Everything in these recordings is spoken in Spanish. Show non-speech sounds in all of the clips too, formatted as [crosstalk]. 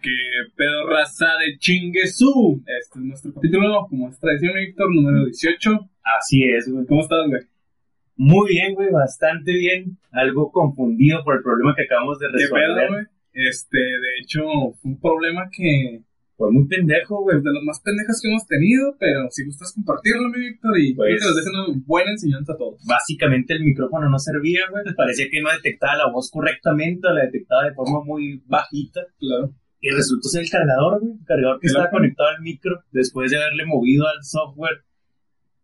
Que pedo raza de chinguesú. Este es nuestro capítulo, como es tradición, Víctor, número 18. Así es, güey. ¿Cómo estás, güey? Muy bien, güey, bastante bien. Algo confundido por el problema que acabamos de ¿Qué resolver. pedo, güey? Este, de hecho, fue un problema que Fue muy pendejo, güey. de los más pendejas que hemos tenido, pero si gustas compartirlo, mi Víctor, y Pues- creo que nos dejen una buena enseñanza a todos. Básicamente el micrófono no servía, güey. Parecía que no detectaba la voz correctamente, o la detectaba de forma muy bajita. Claro. Y resultó ser el cargador, güey. El cargador que estaba conectado al micro después de haberle movido al software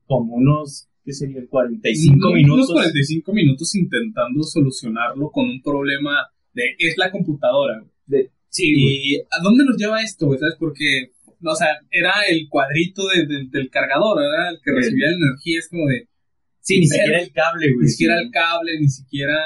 como unos, ¿qué sería? 45 Unos minutos. 45 minutos intentando solucionarlo con un problema de es la computadora, güey. De- sí, güey. ¿Y a dónde nos lleva esto, güey? ¿Sabes? Porque, o sea, era el cuadrito de- de- del cargador, era el que recibía la energía, es como de, Sí, ni siquiera el cable, güey. ni siquiera el cable, ni siquiera,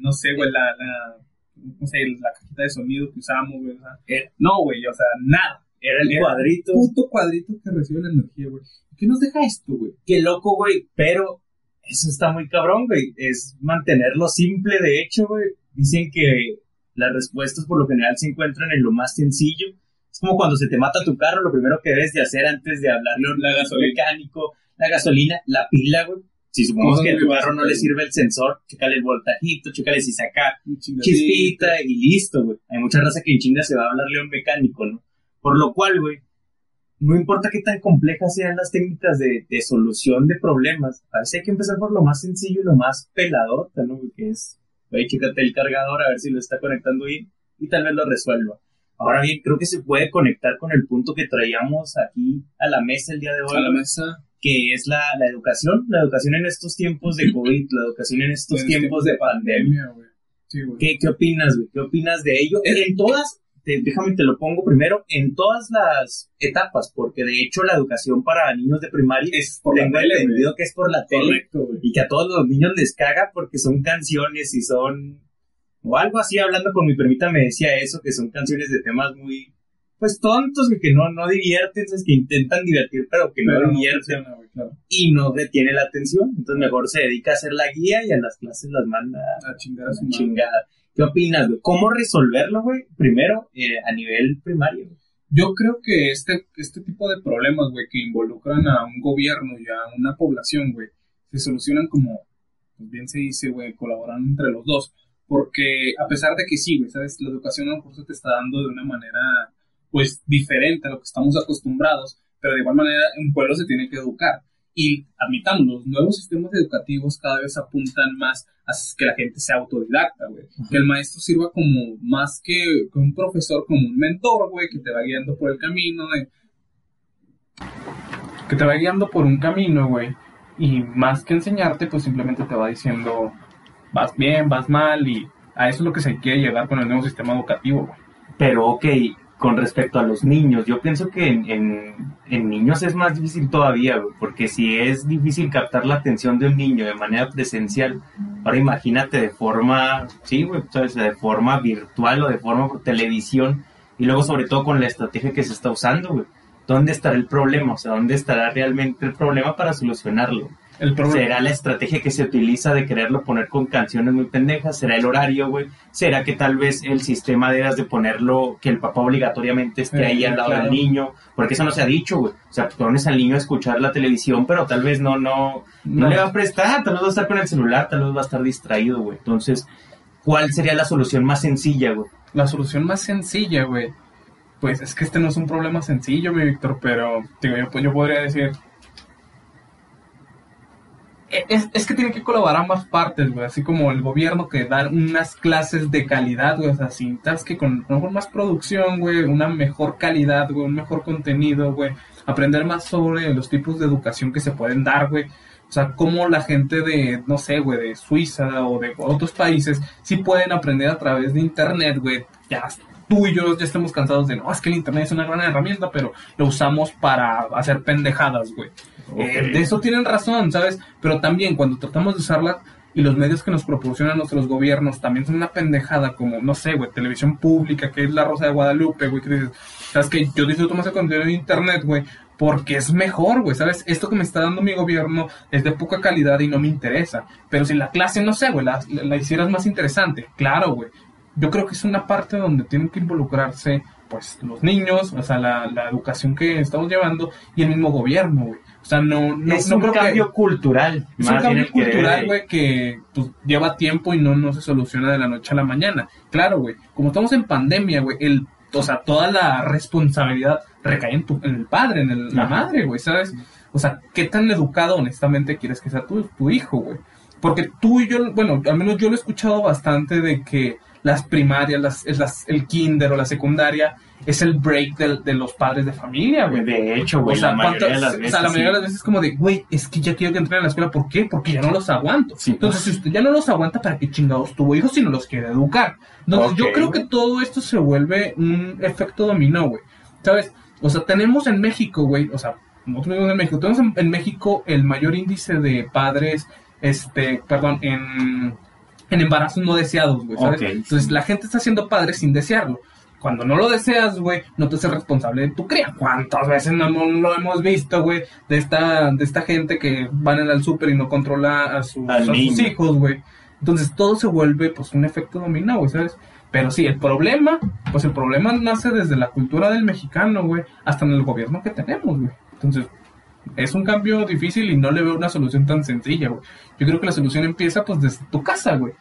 no sé, güey, la, la, no sé, la cajita de sonido que usamos, güey, o sea, Eh, no, güey, o sea, nada. Era el Era cuadrito. Puto cuadrito que recibe la energía, güey. ¿Qué nos deja esto, güey? Qué loco, güey. Pero eso está muy cabrón, güey. Es mantenerlo simple, de hecho, güey. Dicen que las respuestas por lo general se encuentran en lo más sencillo. Es como cuando se te mata tu carro, lo primero que debes de hacer antes de hablarle a un mecánico, la gasolina, la pila, güey. Si supongamos que a tu carro no le sirve el sensor, chécale el voltajito, chécale si saca chispita y listo, güey. Hay mucha raza que en chinga se va a hablarle a un mecánico, ¿no? Por lo cual, güey, no importa qué tan complejas sean las técnicas de, de solución de problemas, a veces hay que empezar por lo más sencillo y lo más pelador, ¿no? Que es, güey, chécate el cargador a ver si lo está conectando bien y tal vez lo resuelva. Ahora bien, creo que se puede conectar con el punto que traíamos aquí a la mesa el día de hoy, A la mesa. Que es la, la educación, la educación en estos tiempos de COVID, la educación en estos en tiempos de pandemia. güey. Sí. ¿Qué, qué opinas, güey? ¿Qué opinas de ello? En todas, te- déjame te lo pongo primero, en todas las etapas, porque de hecho la educación para niños de primaria Es por la tengo tele, güey. entendido que es por la tele Correcto, güey. y que a todos los niños les caga porque son canciones y son o algo así hablando con mi permita me decía eso que son canciones de temas muy pues tontos que no no divierten es que intentan divertir pero que Pero no no divierten güey, claro. y no retiene la atención entonces mejor se dedica a hacer la guía y a las clases las manda A chingar a su chingada. ¿Qué opinas, güey? ¿Cómo resolverlo, güey? Primero, eh, a nivel primario. güey. Yo creo que este, este tipo de problemas, güey, que involucran a un gobierno y a una población, güey, se solucionan como, pues bien se dice, güey, colaborando entre los dos. Porque a pesar de que sí, güey, sabes, la educación a lo mejor se te está dando de una manera, pues, diferente a lo que estamos acostumbrados, pero de igual manera un pueblo se tiene que educar. Y admitamos, los nuevos sistemas educativos cada vez apuntan más a que la gente sea autodidacta, güey. Que el maestro sirva como más que, que un profesor, como un mentor, güey, que te va guiando por el camino, de... Que te va guiando por un camino, güey. Y más que enseñarte, pues simplemente te va diciendo, vas bien, vas mal, y a eso es lo que se quiere llegar con el nuevo sistema educativo, güey. Pero, ok, con respecto a los niños, yo pienso que en, en- en niños es más difícil todavía, porque si es difícil captar la atención de un niño de manera presencial, ahora imagínate de forma, sí, güey, sabes, de forma virtual o de forma por televisión, y luego sobre todo con la estrategia que se está usando. ¿Dónde estará el problema? O sea, ¿dónde estará realmente el problema para solucionarlo? El problema... ¿Será la estrategia que se utiliza de quererlo poner con canciones muy pendejas? ¿Será el horario, güey? ¿Será que tal vez el sistema debas de ponerlo, que el papá obligatoriamente esté Eh, ahí al lado claro. del niño? Porque eso no se ha dicho, güey. O sea, pones al niño a escuchar la televisión, pero tal vez no, no, no, No. le va a prestar, tal vez va a estar con el celular, tal vez va a estar distraído, güey. Entonces, ¿cuál sería la solución más sencilla, güey? La solución más sencilla, güey. Pues es que este no es un problema sencillo, mi Víctor, pero digo, yo, yo podría decir. E- Es, es que tiene que colaborar ambas partes, güey. Así como el gobierno que dar unas clases de calidad, güey. O sea, sin tas que con mejor más producción, güey. Una mejor calidad, güey. Un mejor contenido, güey. Aprender más sobre los tipos de educación que se pueden dar, güey. O sea, cómo la gente de, no sé, güey, de Suiza o de otros países sí pueden aprender a través de Internet, güey. Ya tú y yo ya estamos cansados de, no, es que el Internet es una gran herramienta, pero lo usamos para hacer pendejadas, güey. Eh, de eso tienen razón, ¿sabes? Pero también cuando tratamos de usarla y los medios que nos proporcionan nuestros gobiernos también son una pendejada, como, no sé, güey, televisión pública, que es la Rosa de Guadalupe, güey, que dices, sabes que yo disfruto más el contenido de Internet, güey, porque es mejor, güey, ¿sabes? Esto que me está dando mi gobierno es de poca calidad y no me interesa. Pero si la clase, no sé, güey, la, la hicieras más interesante, claro, güey. Yo creo que es una parte donde tienen que involucrarse pues los niños, o sea, la, la educación que estamos llevando y el mismo gobierno, güey. O sea, no, no, es no un creo que- cambio cultural. es un cambio cultural, güey, que pues, lleva tiempo y no, no se soluciona de la noche a la mañana. Claro, güey, como estamos en pandemia, güey, el, o sea, toda la responsabilidad recae en, tu, en el padre, en el- la madre, güey, ¿sabes? O sea, ¿qué tan educado honestamente quieres que sea tu, tu hijo, güey? Porque tú y yo, bueno, al menos yo lo he escuchado bastante de que las primarias, las, es las- el kinder o la secundaria es el break del- de los padres de familia, güey. De hecho, güey, O sea, la mayoría de ¿cuántas- las o veces. sea, la sí. mayoría de las veces es como de, güey, es que ya quiero que entren a la escuela. ¿Por qué? Porque ya no los aguanto. Sí. Entonces, si usted ya no los aguanta, ¿para qué chingados tuvo hijos si no los quiere educar? Entonces, yo creo que todo esto se vuelve un efecto dominó, güey. ¿Sabes? O sea, tenemos en México, güey, o sea, nosotros vivimos en México, tenemos en, en México el mayor índice de padres, este, perdón, en, en embarazos no deseados, güey. Entonces, la gente está haciendo padres sin desearlo. Cuando no lo deseas, güey, no te haces responsable de tu cría. ¿Cuántas veces no lo hemos visto, güey? De esta, de esta gente que van al súper y no controla a, sus- a sus hijos, güey. Entonces todo se vuelve, pues, un efecto dominó, güey, ¿sabes? Pero sí, el problema, pues el problema nace desde la cultura del mexicano, güey, hasta en el gobierno que tenemos, güey. Entonces, es un cambio difícil y no le veo una solución tan sencilla, güey. Yo creo que la solución empieza, pues, desde tu casa, güey.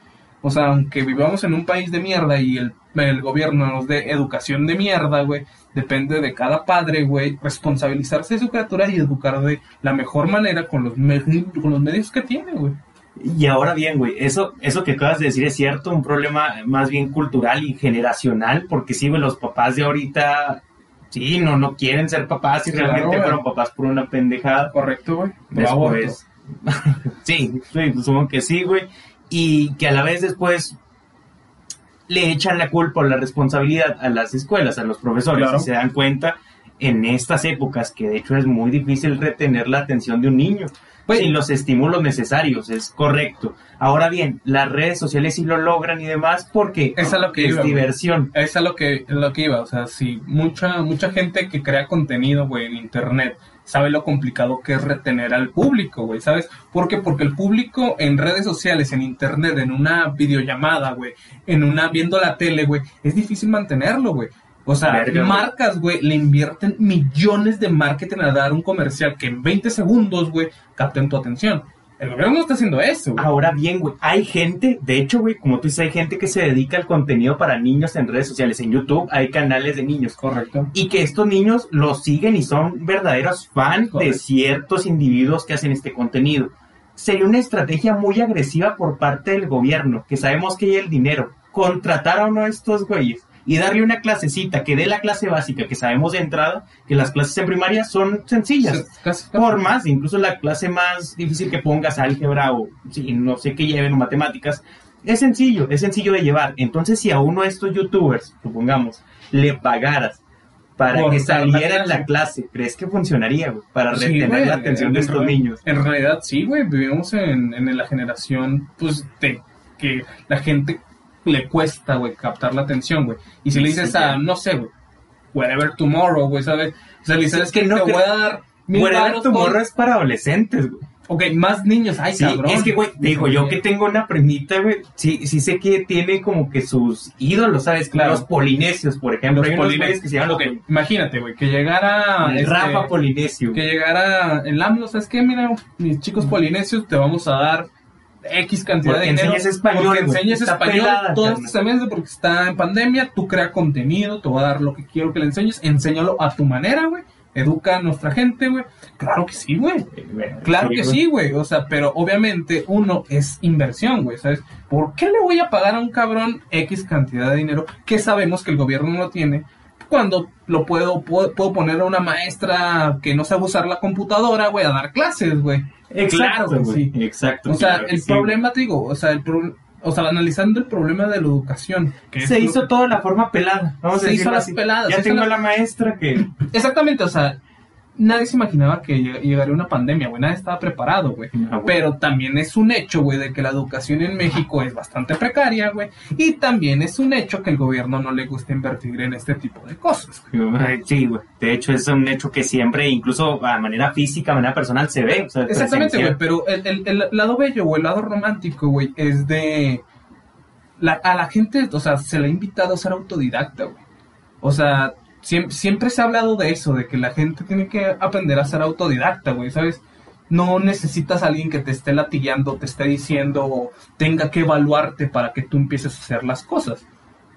O sea, aunque vivamos en un país de mierda y el, gobierno nos dé educación de mierda, güey, depende de cada padre, güey, responsabilizarse de su criatura y educar de la mejor manera con los, con los medios que tiene, güey. Y ahora bien, güey, eso, eso que acabas de decir es cierto, un problema más bien cultural y generacional, porque sí, güey, los papás de ahorita, sí, no, no quieren ser papás y Claro, realmente fueron papás por una pendejada. Correcto, güey. Después, [laughs] sí, sí, supongo que sí, güey, y que a la vez después le echan la culpa o la responsabilidad a las escuelas, a los profesores, Claro. y se dan cuenta en estas épocas que de hecho es muy difícil retener la atención de un niño Güey. sin los estímulos necesarios, es correcto. Ahora bien, las redes sociales sí lo logran y demás porque Es lo que es iba, diversión. Es a lo que, es lo que iba, o sea, si mucha, mucha gente que crea contenido, güey, en internet, sabe lo complicado que es retener al público, güey, ¿sabes? ¿Por qué? Porque el público en redes sociales, en internet, en una videollamada, güey, en una, viendo la tele, güey, es difícil mantenerlo, güey. O sea, Verga, marcas, güey, le invierten millones de marketing a dar un comercial que en 20 segundos, güey, capten tu atención. El gobierno no está haciendo eso, güey. Ahora bien, güey, hay gente, de hecho, güey, como tú dices, hay gente que se dedica al contenido para niños en redes sociales. En YouTube hay canales de niños. Correcto. Y que estos niños los siguen y son verdaderos fans de ciertos individuos que hacen este contenido. Sería una estrategia muy agresiva por parte del gobierno, que sabemos que hay el dinero, contratar a uno de estos güeyes y darle una clasecita que dé la clase básica, que sabemos de entrada que las clases en primaria son sencillas. Casi- casi- Por más, incluso la clase más difícil que pongas, álgebra o sí, no sé qué lleven o matemáticas, es sencillo, es sencillo de llevar. Entonces, si a uno de estos youtubers, supongamos, le pagaras para Por que saliera en la clase. ¿crees que funcionaría, güey? Para Sí, retener güey, la atención de estos niños. En realidad sí, güey, vivimos en, en la generación, pues, de que la gente le cuesta, güey, captar la atención, güey. Y si le dices Sí, a, no sé, güey, whatever tomorrow, güey, ¿sabes? O sea, le dices, es que no te voy a dar mil Whatever Tomorrow por- es para adolescentes, güey. Ok, más niños, ay, Sí, cabrón. es que, güey, te digo, yo que tengo una primita, güey, sí, sí sé que tiene como que sus ídolos, ¿sabes? Claro. Los polinesios, por ejemplo. Los polinesios. que se llaman Ok, los imagínate, güey, que llegara... El este, Rafa Polinesio. que llegara el AMLO, ¿sabes qué? Mira, mis chicos polinesios, te vamos a dar X cantidad Porque de dinero. enseñes español, Porque Está español pelada, estos meses porque está en pandemia. Tú crea contenido, te voy a dar lo que quiero que le enseñes. Enséñalo a tu manera, güey. Educa a nuestra gente, güey. Claro que sí, güey. Claro que sí, güey. O sea, pero obviamente uno es inversión, güey. ¿Sabes? ¿Por qué le voy a pagar a un cabrón X cantidad de dinero que sabemos que el gobierno no tiene? Cuando lo puedo, puedo, puedo poner a una maestra que no sabe usar la computadora, güey, a dar clases, güey. Exacto, Claro, güey. sí. Exacto. O sea, claro el sí, problema, te digo, o sea, el pro- o sea, analizando el problema de la educación. Se lo hizo todo de la forma pelada. Vamos Se a hizo las así. peladas, Ya tengo la- la maestra que. Exactamente, o sea, nadie se imaginaba que lleg- llegaría una pandemia, güey, nadie estaba preparado, güey. Ah, güey. Pero también es un hecho, güey, de que la educación en México es bastante precaria, güey. Y también es un hecho que el gobierno no le gusta invertir en este tipo de cosas. Sí, güey. De hecho, es un hecho que siempre, incluso a manera física, a manera personal, se ve. o sea, Exactamente, güey, pero el, el- el lado bello o el lado romántico, güey, es de... La, a la gente, o sea, se le ha invitado a ser autodidacta, güey. O sea, siempre, siempre se ha hablado de eso, de que la gente tiene que aprender a ser autodidacta, güey, ¿sabes? No necesitas a alguien que te esté latillando, te esté diciendo o tenga que evaluarte para que tú empieces a hacer las cosas.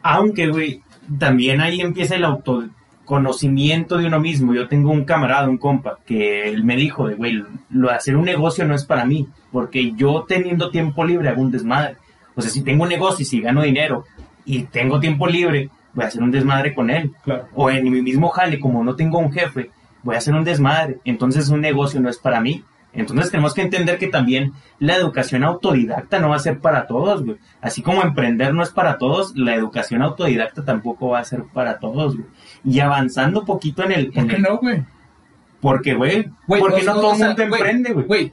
Aunque, güey, también ahí empieza el autoconocimiento de uno mismo. Yo tengo un camarada, un compa, que él me dijo, de, güey, lo de hacer un negocio no es para mí, porque yo teniendo tiempo libre hago un desmadre. O sea, si tengo un negocio y si gano dinero y tengo tiempo libre, voy a hacer un desmadre con él. Claro. O en mi mismo jale, como no tengo un jefe, voy a hacer un desmadre. Entonces un negocio no es para mí. Entonces tenemos que entender que también la educación autodidacta no va a ser para todos, güey. Así como emprender no es para todos, la educación autodidacta tampoco va a ser para todos, güey. Y avanzando poquito en el... ¿Por en qué el- no, güey? Porque, güey, Güey, porque no todo el sea, mundo emprende, güey.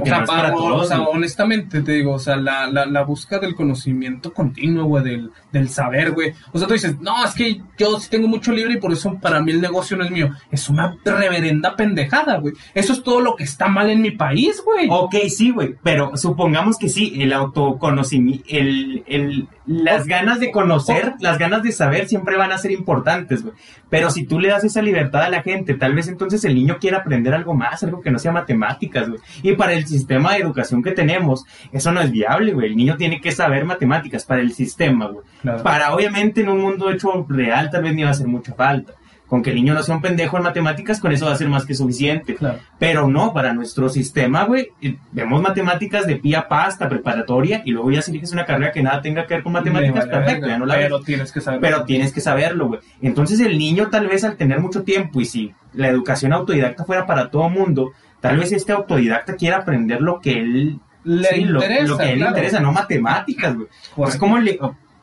O sea, no para todos, o sea, honestamente te digo, o sea, la, la, la búsqueda del conocimiento continuo, güey, del, del saber, güey. O sea, tú dices, no, es que yo sí tengo mucho libre y por eso para mí el negocio no es mío. Es una reverenda pendejada, güey. Eso es todo lo que está mal en mi país, güey. Ok, sí, güey, pero supongamos que sí, el autoconocimiento, el, el, las ganas de conocer, las ganas de saber siempre van a ser importantes, güey. Pero si tú le das esa libertad a la gente, tal vez entonces el niño quiera aprender algo más, algo que no sea matemáticas, güey. Y para el sistema de educación que tenemos, eso no es viable, güey. El niño tiene que saber matemáticas para el sistema, güey. Claro. Para, obviamente, en un mundo hecho real, tal vez ni va a hacer mucha falta. Con que el niño no sea un pendejo en matemáticas, con eso va a ser más que suficiente. Claro. Pero no, para nuestro sistema, güey, eh, vemos matemáticas de pie a pa hasta preparatoria y luego ya si eliges una carrera que nada tenga que ver con matemáticas, vale perfecto, ya no la ves. Pero tienes que saber. Pero tienes que saberlo, güey. Entonces el niño tal vez al tener mucho tiempo y si la educación autodidacta fuera para todo mundo, tal vez este autodidacta quiera aprender lo que él Le sí, interesa, lo, que a él le interesa, no matemáticas, güey. Pues como le-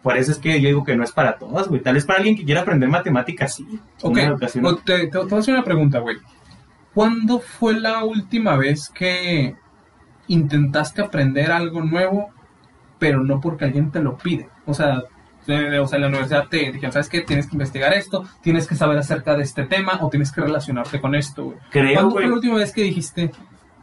por eso es que yo digo que no es para todos, güey. Tal vez para alguien que quiera aprender matemáticas, sí. Ok, o te, te- te voy a hacer una pregunta, güey. ¿Cuándo fue la última vez que intentaste aprender algo nuevo, pero no porque alguien te lo pide? O sea, o sea, en la universidad te dijeron, ¿sabes qué? Tienes que investigar esto, tienes que saber acerca de este tema o tienes que relacionarte con esto, güey. Creo, ¿Cuándo güey. fue la última vez que dijiste,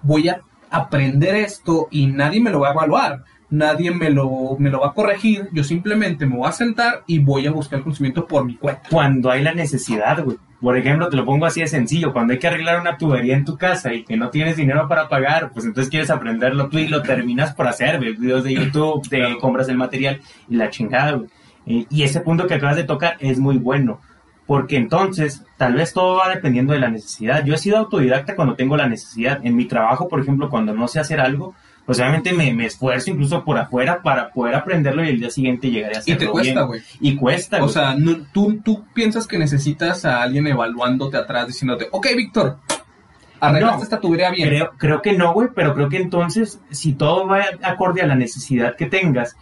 voy a aprender esto y nadie me lo va a evaluar? Nadie me lo, me lo va a corregir, yo simplemente me voy a sentar y voy a buscar el conocimiento por mi cuenta. cuando hay la necesidad, güey. Por ejemplo, te lo pongo así de sencillo, cuando hay que arreglar una tubería en tu casa y que no tienes dinero para pagar, pues entonces quieres aprenderlo tú y lo terminas por hacer. Videos de YouTube, te Claro. compras el material y la chingada, güey. Eh, y ese punto que acabas de tocar es muy bueno, porque entonces tal vez todo va dependiendo de la necesidad. Yo he sido autodidacta cuando tengo la necesidad. En mi trabajo, por ejemplo, cuando no sé hacer algo, pues obviamente me, me esfuerzo incluso por afuera para poder aprenderlo y el día siguiente llegaré a Y hacerlo te cuesta, güey. Y cuesta, O güey. sea, no- tú, tú piensas que necesitas a alguien evaluándote atrás, diciéndote, ok, Víctor, arreglaste No, esta tubería bien. Creo, creo que no, güey, pero creo que entonces, si todo va acorde a la necesidad que tengas,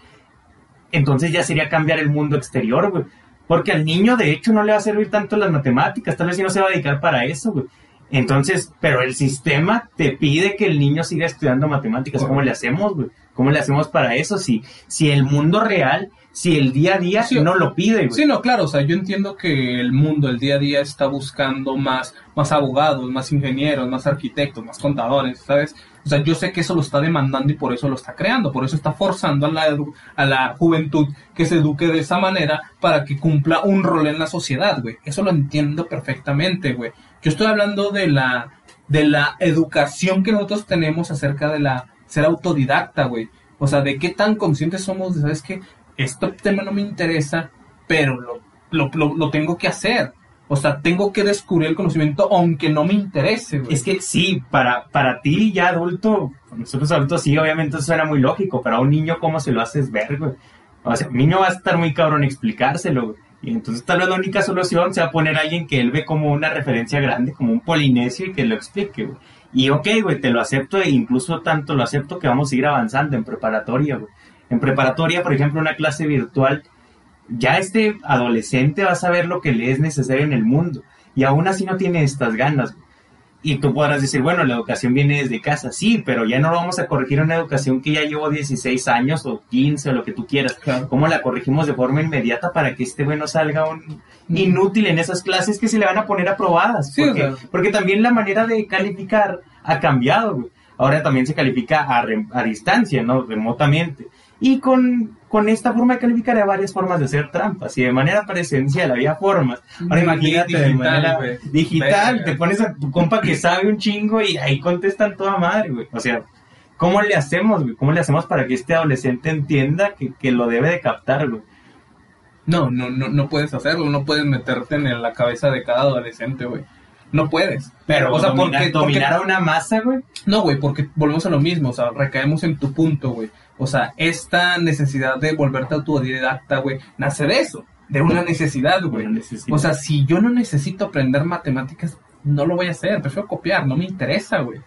entonces ya sería cambiar el mundo exterior, güey. Porque al niño, de hecho, no le va a servir tanto las matemáticas, tal vez si no se va a dedicar para eso, güey. Entonces, pero el sistema te pide que el niño siga estudiando matemáticas. ¿Cómo le hacemos, güey? ¿Cómo le hacemos para eso? Si, si el mundo real, si el día a día Sí, no lo pide, güey. Sí, no, claro, o sea, yo entiendo que el mundo, el día a día está buscando más, más abogados, más ingenieros, más arquitectos, más contadores, ¿sabes? O sea, yo sé que eso lo está demandando y por eso lo está creando, por eso está forzando a la, a la juventud que se eduque de esa manera para que cumpla un rol en la sociedad, güey. Eso lo entiendo perfectamente, güey. Yo estoy hablando de la, de la educación que nosotros tenemos acerca de la ser autodidacta, güey. O sea, de qué tan conscientes somos de, ¿sabes qué? Este tema no me interesa, pero lo, lo, lo, lo tengo que hacer. O sea, tengo que descubrir el conocimiento aunque no me interese, güey. Es que sí, para, para ti ya adulto, nosotros adultos sí, obviamente eso suena muy lógico, pero a un niño cómo se lo haces ver, güey. O sea, un niño va a estar muy cabrón explicárselo, güey. Y entonces tal vez la única solución sea poner a alguien que él ve como una referencia grande, como un polinesio y que lo explique, güey. Y ok, güey, te lo acepto e incluso tanto lo acepto que vamos a ir avanzando en preparatoria, güey. En preparatoria, por ejemplo, una clase virtual, ya este adolescente va a saber lo que le es necesario en el mundo. Y aún así no tiene estas ganas, güey. Y tú podrás decir, bueno, la educación viene desde casa, sí, pero ya no lo vamos a corregir una educación que ya llevo 16 años o 15 o lo que tú quieras. Claro. ¿Cómo la corregimos de forma inmediata para que este bueno salga un inútil en esas clases que se le van a poner aprobadas? Sí, porque, o sea. porque también la manera de calificar ha cambiado, güey. Ahora también se califica a, re- a distancia, ¿no? Remotamente. Y con, con esta forma de calificar hay varias formas de hacer trampas. Y de manera presencial había formas. Ahora imagínate de manera digital, te pones a tu compa que sabe un chingo y ahí contestan toda madre, güey. O sea, ¿cómo le hacemos, güey? ¿Cómo le hacemos para que este adolescente entienda que, que lo debe de captar, güey? No, no, no, no puedes hacerlo, no puedes meterte en la cabeza de cada adolescente, güey. No puedes. Pero, o sea, dominar, porque, dominar a una masa, güey. No, güey, porque volvemos a lo mismo, o sea, recaemos en tu punto, güey. O sea, esta necesidad de volverte autodidacta, güey, nace de eso, de una necesidad, güey. O sea, si yo no necesito aprender matemáticas, no lo voy a hacer, prefiero copiar, no me interesa, güey.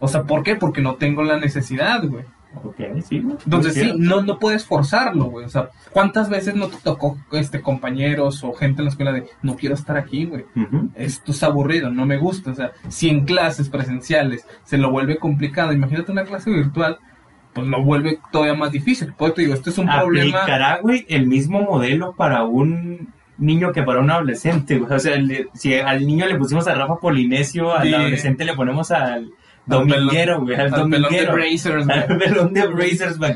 O sea, ¿por qué? Porque no tengo la necesidad, güey. Ok, sí, güey. Entonces sí, no, no puedes forzarlo, güey. O sea, ¿cuántas veces no te tocó este compañeros o gente en la escuela de no quiero estar aquí, güey? Esto es aburrido, no me gusta. O sea, si en clases presenciales se lo vuelve complicado, imagínate una clase virtual, pues lo vuelve todavía más difícil. Por eso te digo, este es un problema. Aplicará, güey, el mismo modelo para un niño que para un adolescente, güey. O sea, si al niño le pusimos a Rafa Polinesio, al Sí. adolescente le ponemos al dominguero, güey, al, Al pelón de dominguero. Brazers. Al pelón de Brazers, güey.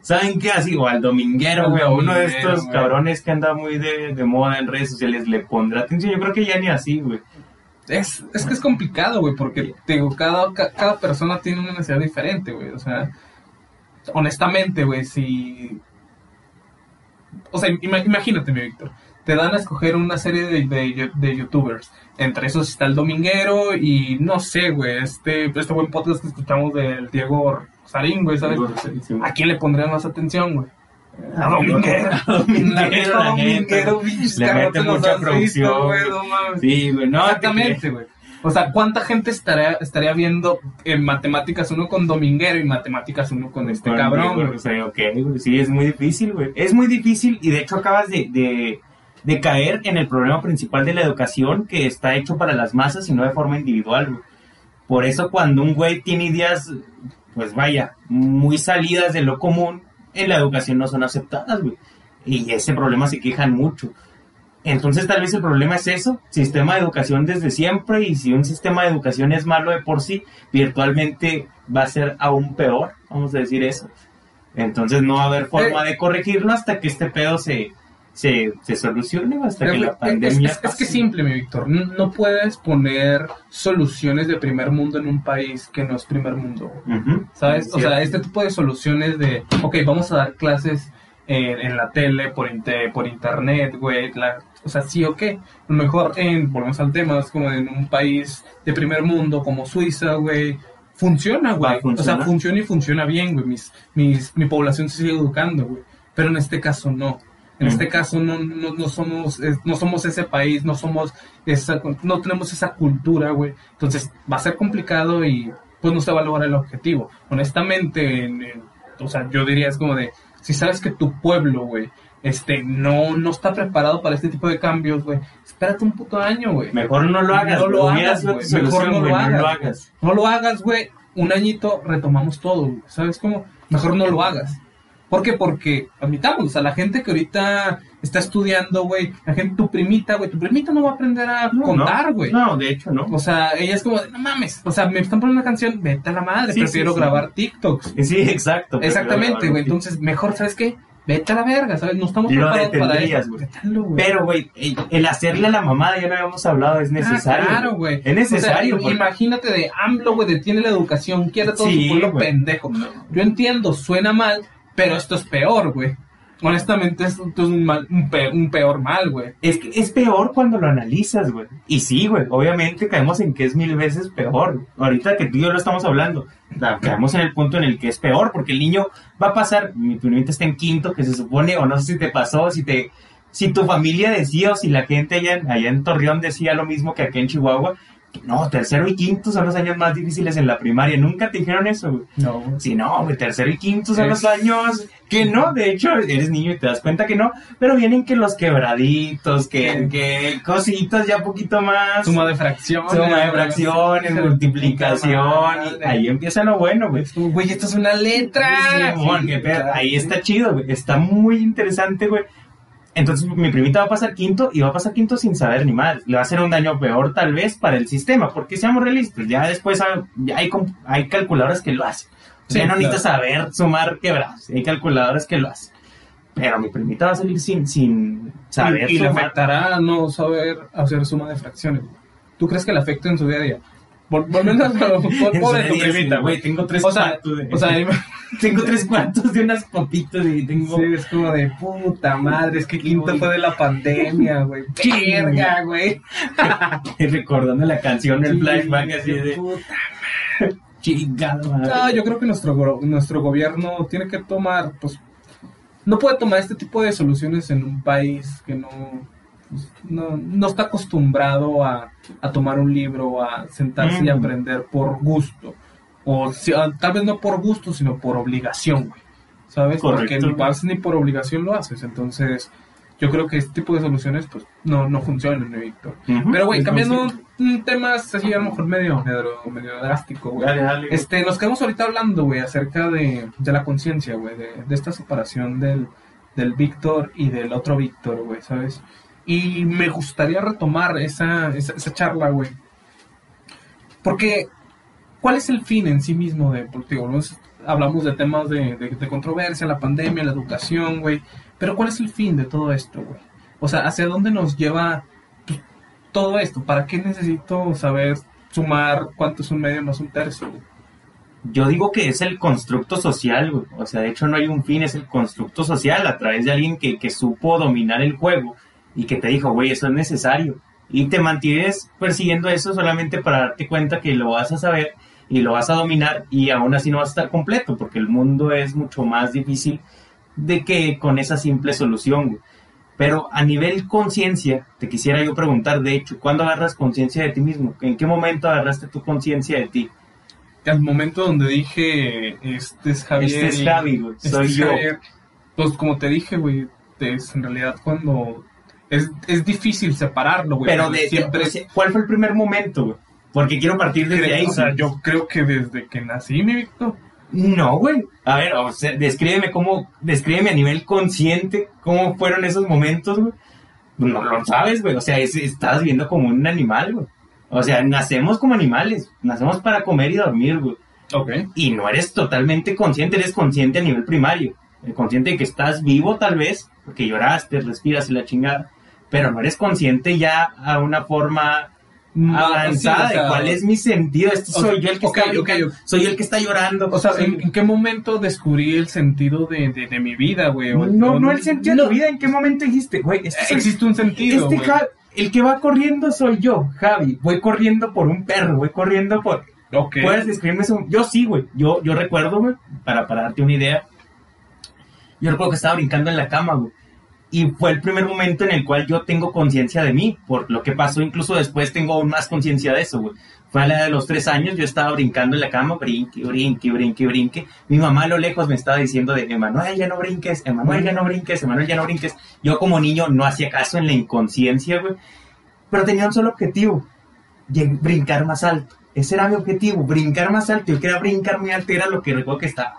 ¿Saben qué? Así, o al dominguero, Al güey, a uno de estos cabrones que anda muy de, de moda en redes sociales, le pondrá atención. Yo creo que ya ni así, güey. Es, es que es complicado, güey, porque te digo, cada, ca- cada persona tiene una necesidad diferente, güey. O sea, honestamente, güey, si... O sea, ima- imagínate, mi Víctor. Te dan a escoger una serie de, de, de youtubers. Entre esos está el Dominguero y no sé, güey, este, este buen podcast que escuchamos del Diego Sarín, güey, ¿sabes? ¿A quién le pondrían más atención, güey? A Dominguero. A Dominguero, La la carrotes mete los mucha visto, producción, güey, güey. no mames. Sí, güey, no. Exactamente, güey. O sea, ¿cuánta gente estaría, estaría viendo en matemáticas uno con Dominguero y matemáticas uno con este cabrón, güey? o sea, ok, güey, sí, es muy difícil, güey. Es muy difícil y de hecho acabas de, de, de caer en el problema principal de la educación que está hecho para las masas y no de forma individual, güey. Por eso cuando un güey tiene ideas, pues vaya, muy salidas de lo común, en la educación no son aceptadas, güey. Y ese problema se quejan mucho. Entonces tal vez el problema es eso, sistema de educación desde siempre y si un sistema de educación es malo de por sí, virtualmente va a ser aún peor, vamos a decir eso. Entonces no va a haber forma de corregirlo hasta que este pedo se, se, se solucione, o hasta que la Es- pandemia es, es, es que simple, mi Víctor. No, puedes poner soluciones de primer mundo en un país que no es primer mundo. ¿Sabes? es O sea, este tipo de soluciones de, ok, vamos a dar clases en, en la tele, por, inte- por internet, güey. la- O sea, sí, ok. A lo mejor, en, volvemos al tema, es como en un país de primer mundo como Suiza, güey. Funciona, güey. O sea, funciona y funciona bien, güey. Mis, mis, mi población se sigue educando, güey. Pero en este caso no. En Mm. este caso no, no, no somos eh, no somos ese país, no somos esa, no tenemos esa cultura, güey. Entonces va a ser complicado y pues no se va a lograr el objetivo. Honestamente, en- en- o sea, yo diría es como de, si sabes que tu pueblo, güey, este, no, no está preparado para este tipo de cambios, güey, espérate un puto año, güey. Mejor no lo hagas, No lo hagas, güey. Mejor no lo hagas. No lo hagas, güey. Un añito retomamos todo, güey. ¿Sabes cómo? Mejor no lo hagas. ¿Por qué? Porque, admitamos, o sea, la gente que ahorita está estudiando, güey, la gente, tu primita, güey, tu primita no va a aprender a No, contar, güey. No, de hecho no. O sea, ella es como, no mames, o sea, me están poniendo una canción, vete a la madre, Sí, prefiero sí, sí. grabar TikToks. Sí, exacto. Exactamente, güey, entonces, mejor, ¿sabes qué? Vete a la verga, ¿sabes? No estamos Lo preparados para eso. güey. Pero, güey, el- el hacerle a la mamada, ya lo habíamos hablado, es necesario. Ah, claro, güey. Es necesario. O sea, porque- imagínate de AMLO, güey, detiene la educación, quiere todo Sí, su pueblo güey. pendejo. Yo entiendo, suena mal, pero esto es peor, güey. Honestamente, esto es un, mal, un, pe- un peor mal, güey. Es que es peor cuando lo analizas, güey. Y sí, güey, obviamente caemos en que es mil veces peor. Ahorita que tú y yo lo estamos hablando, la- caemos en el punto en el que es peor, porque el niño va a pasar, mi niño está en quinto, que se supone, o no sé si te pasó, si te, si tu familia decía, o si la gente allá, allá en Torreón decía lo mismo que aquí en Chihuahua, no, tercero y quinto son los años más difíciles en la primaria. Nunca te dijeron eso, güey. No, Sí, no, güey, tercero y quinto son Es- los años que no, de hecho, eres niño y te das cuenta que no, pero vienen que los quebraditos, que, Sí. que cositas ya poquito más. Suma de fracciones. suma de fracciones, multiplicación, y ahí empieza lo bueno, güey. Güey, esto es una letra. Simón, qué pedo. Ahí está chido, güey, está muy interesante, güey. Entonces mi primita va a pasar quinto y va a pasar quinto sin saber ni más. Le va a hacer un daño peor tal vez para el sistema, porque seamos realistas, ya después hay, hay, calculadoras que lo hacen. O Sí, ya no necesitas saber sumar quebrados. Hay calculadoras que lo hacen. Pero mi primita va a salir sin, sin saber y, y le afectará no saber hacer suma de fracciones. ¿Tú crees que le afecte en su día a día? Por, por menos, por, pobre tu primita, güey. Tengo tres O sea, cuartos. de- o sea, [laughs] tengo tres cuartos de unas papitas y tengo. Sí, es como de puta madre, es que quinto fue de la pandemia, güey. [laughs] Verga, güey. [laughs] recordando la canción, el flashback así de. Puta. Chingado, madre. No, yo creo que nuestro, nuestro gobierno tiene que tomar, pues, no puede tomar este tipo de soluciones en un país que no, no, no está acostumbrado a, a tomar un libro, a sentarse y Mm. aprender por gusto. O si- ah, tal vez no por gusto, sino por obligación, güey. ¿Sabes? Porque Correcto. ni paz ni por obligación lo haces. Entonces, yo creo que este tipo de soluciones, pues, no, no funcionan, ¿no, Víctor? Pero, güey, cambiando un temas así a lo mejor medio, medio, medio drástico, güey. Dale, dale. Este, nos quedamos ahorita hablando, güey, acerca de, de la conciencia, güey, de, de esta separación del, del Víctor y del otro Víctor, güey, ¿sabes? Y me gustaría retomar esa, esa, esa charla, güey. Porque, ¿cuál es el fin en sí mismo de, nos- hablamos de temas de, de, de controversia, la pandemia, la educación, güey, pero ¿cuál es el fin de todo esto, güey? O sea, ¿hacia dónde nos lleva pues, todo esto? ¿Para qué necesito saber sumar cuánto es un medio más un tercio? Yo digo que es el constructo social, güey. O sea, de hecho no hay un fin, es el constructo social a través de alguien que, que supo dominar el juego y que te dijo, güey, eso es necesario. Y te mantienes persiguiendo eso solamente para darte cuenta que lo vas a saber y lo vas a dominar y aún así no vas a estar completo porque el mundo es mucho más difícil de que con esa simple solución, güey. Pero a nivel conciencia, te quisiera yo preguntar, de hecho, ¿cuándo agarras conciencia de ti mismo? ¿En qué momento agarraste tu conciencia de ti? al momento donde dije, este es Javier. Este es Javi, güey, este soy es yo. Javier", Pues como te dije, güey, es en realidad cuando... Es, es difícil separarlo, güey. Pero de, siempre... ¿cuál fue el primer momento, güey? Porque quiero partir desde creo- ahí. o sea, yo creo que desde que nací, mi Víctor. No, güey. A ver, o sea, descríbeme cómo, descríbeme a nivel consciente cómo fueron esos momentos, güey. No lo sabes, güey. O sea, es- estás viendo como un animal, güey. O sea, nacemos como animales. Nacemos para comer y dormir, güey. Ok. y no eres totalmente consciente, eres consciente a nivel primario. Eh, Consciente de que estás vivo tal vez, porque lloraste, respiras y la chingada, pero no eres consciente ya a una forma avanzada sí, o sea, de cuál es mi sentido. Este o soy sea, yo el que ok, está ok, brincando, ok. soy el que está llorando. O sea, ¿en, en qué momento descubrí el sentido de, de, de mi vida, güey? No, no el sentido no, de tu vida, ¿en qué momento dijiste? Güey, este soy- Existe un sentido, este güey. Ja- el que va corriendo soy yo, Javi. Voy corriendo por un perro, voy corriendo por. ¿Puedes describirme eso? Yo sí, güey. Yo, yo recuerdo, güey, para, para darte una idea. Yo recuerdo que estaba brincando en la cama, güey. Y fue el primer momento en el cual yo tengo conciencia de mí. Por lo que pasó, incluso después tengo aún más conciencia de eso. Fue a la edad de los tres años, yo estaba brincando en la cama, brinque, brinque, brinque, brinque. Mi mamá a lo lejos me estaba diciendo de, Emanuel, ya no brinques, Emanuel, ya no brinques, Emanuel, ya no brinques. Yo como niño no hacía caso en la inconsciencia, güey. Pero tenía un solo objetivo, brincar más alto. Ese era mi objetivo, brincar más alto. Yo quería brincar muy alto, era lo que recuerdo que estaba.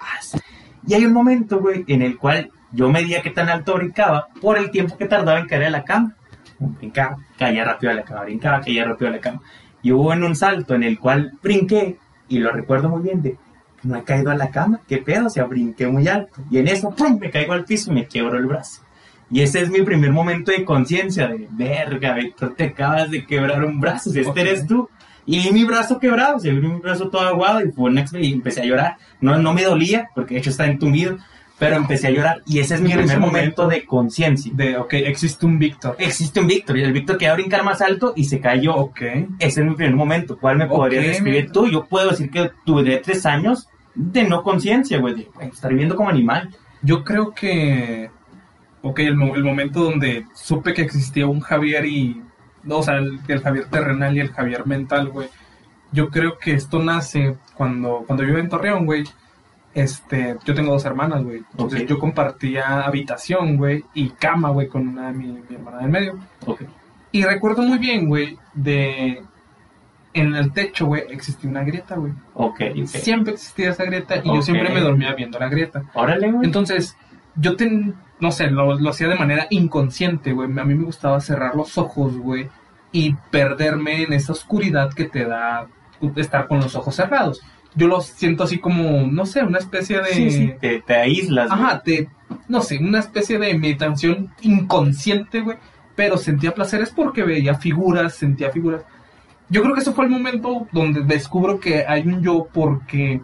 Y hay un momento, güey, en el cual yo medía qué tan alto brincaba por el tiempo que tardaba en caer a la cama. Brincaba, caía rápido a la cama, brincaba, caía rápido a la cama. Y hubo en un salto en el cual brinqué, y lo recuerdo muy bien, de no he caído a la cama, qué pedo, o sea, brinqué muy alto. Y en eso, ¡pum!, me caigo al piso y me quiebro el brazo. Y ese es mi primer momento de conciencia, de verga, Víctor, te acabas de quebrar un brazo, si este eres tú. Y mi brazo quebrado, se vi mi brazo todo aguado y fue una y empecé a llorar. No, no me dolía, porque de hecho está entumido, pero empecé a llorar. Y ese es mi primer momento momento- de conciencia. De, ok, existe un Víctor. Existe un Víctor, y el Víctor quería brincar más alto y se cayó. Ok. Ese es mi primer momento. ¿Cuál me podrías Ok, describir tú? Yo puedo decir que tuve tres años de no conciencia, güey, de estar viviendo como animal. Yo creo que. Ok, el, el momento donde supe que existía un Javier y. no, o sea, el, el Javier terrenal y el Javier mental, güey. Yo creo que esto nace cuando, cuando yo vivo en Torreón, güey. Este, yo tengo dos hermanas, güey. Entonces yo compartía habitación, güey, y cama, güey, con una de mi, mi hermana del medio. Ok. Y recuerdo muy bien, güey, de. En el techo, güey, existía una grieta, güey. Ok, ok. Siempre existía esa grieta y yo siempre me dormía viendo la grieta. Órale, güey. Entonces, yo ten, no sé, lo, lo hacía de manera inconsciente, güey. A mí me gustaba cerrar los ojos, güey, y perderme en esa oscuridad que te da estar con los ojos cerrados. Yo lo siento así como, no sé, una especie de... Sí, sí, te, te aíslas. güey. Ajá, te, no sé, una especie de meditación inconsciente, güey. Pero sentía placeres porque veía figuras, sentía figuras. Yo creo que ese fue el momento donde descubro que hay un yo porque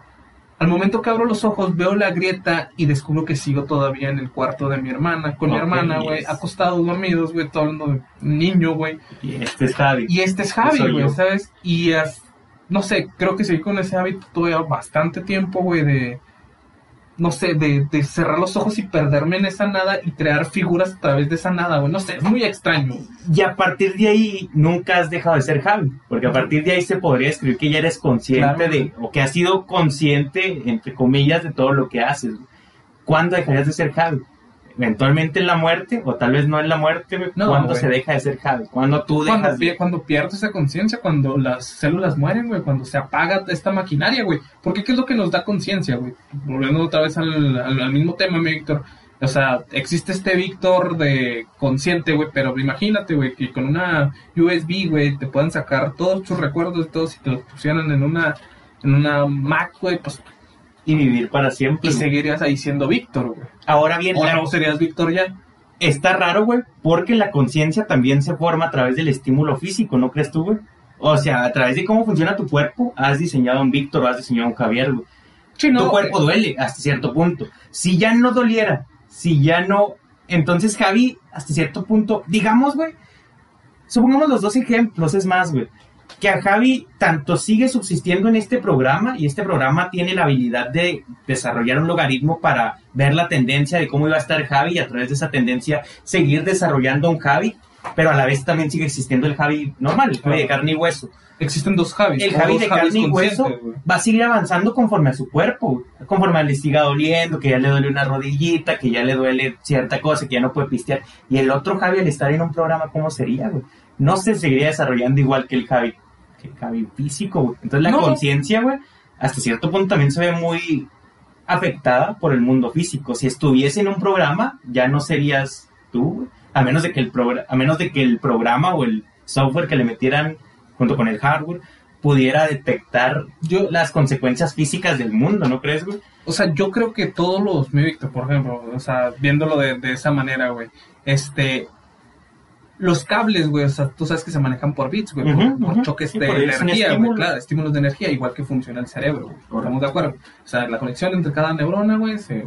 al momento que abro los ojos veo la grieta y descubro que sigo todavía en el cuarto de mi hermana, con mi hermana, güey, yes. acostados, dormidos, güey, todo hablando de niño, güey. Y este es Javi. Y este es Javi, güey. ¿sabes? Y es, no sé, creo que seguí con ese hábito todavía bastante tiempo, güey, de, no sé, de, de cerrar los ojos y perderme en esa nada y crear figuras a través de esa nada, güey. No sé, es muy extraño. Y a partir de ahí nunca has dejado de ser Javi, porque a partir de ahí se podría escribir que ya eres consciente Claro. de, o que has sido consciente, entre comillas, de todo lo que haces. ¿Cuándo dejarías de ser Javi? ¿Eventualmente en la muerte? O tal vez no en la muerte, güey. No, ¿Cuándo güey. se deja de ser Javi? ¿Cuándo tú dejas Cuando, de... cuando pierdes esa conciencia, cuando las células mueren, güey, cuando se apaga esta maquinaria, güey. Porque ¿qué es lo que nos da conciencia, güey? Volviendo otra vez al, al- al mismo tema, mi Víctor. O sea, existe este Víctor de consciente, güey, pero imagínate, güey, que con una USB, güey, te puedan sacar todos tus recuerdos y todos y te los pusieran en una, en una Mac, güey, pues, Y vivir para siempre. y güey. seguirías ahí siendo Víctor, güey. Ahora bien, O la- no serías Víctor ya. está raro, güey, porque la conciencia también se forma a través del estímulo físico, ¿no crees tú, güey? O sea, a través de cómo funciona tu cuerpo, has diseñado a un Víctor o has diseñado a un Javier, güey. Sí, tu cuerpo duele hasta cierto punto. Si ya no doliera, si ya no... Entonces, Javi, hasta cierto punto, digamos, güey, supongamos los dos ejemplos, es más, güey, que a Javi tanto sigue subsistiendo en este programa y este programa tiene la habilidad de desarrollar un logaritmo para ver la tendencia de cómo iba a estar Javi y a través de esa tendencia seguir desarrollando un Javi, pero a la vez también sigue existiendo el Javi normal, el Javi de carne y hueso. Existen dos Javis. El Javi de carne y hueso va a seguir avanzando conforme a su cuerpo, conforme le siga doliendo, que ya le duele una rodillita, que ya le duele cierta cosa, que ya no puede pistear. Y el otro Javi al estar en un programa, ¿cómo sería, güey? No se seguiría desarrollando igual que el Javi, que Javi físico, güey. Entonces la No. conciencia, güey, hasta cierto punto también se ve muy afectada por el mundo físico. Si estuviese en un programa, ya no serías tú, güey. A menos de que el programa, a menos de que el programa o el software que le metieran junto con el hardware pudiera detectar Yo, las consecuencias físicas del mundo, ¿no crees, güey? O sea, yo creo que todos los, mi Víctor, por ejemplo, o sea, viéndolo de, de esa manera, güey, este, los cables, güey, o sea, tú sabes que se manejan por bits, güey, por- choques de energía, güey, claro, estímulos de energía, igual que funciona el cerebro, güey, estamos de acuerdo. O sea, la conexión entre cada neurona, güey, se,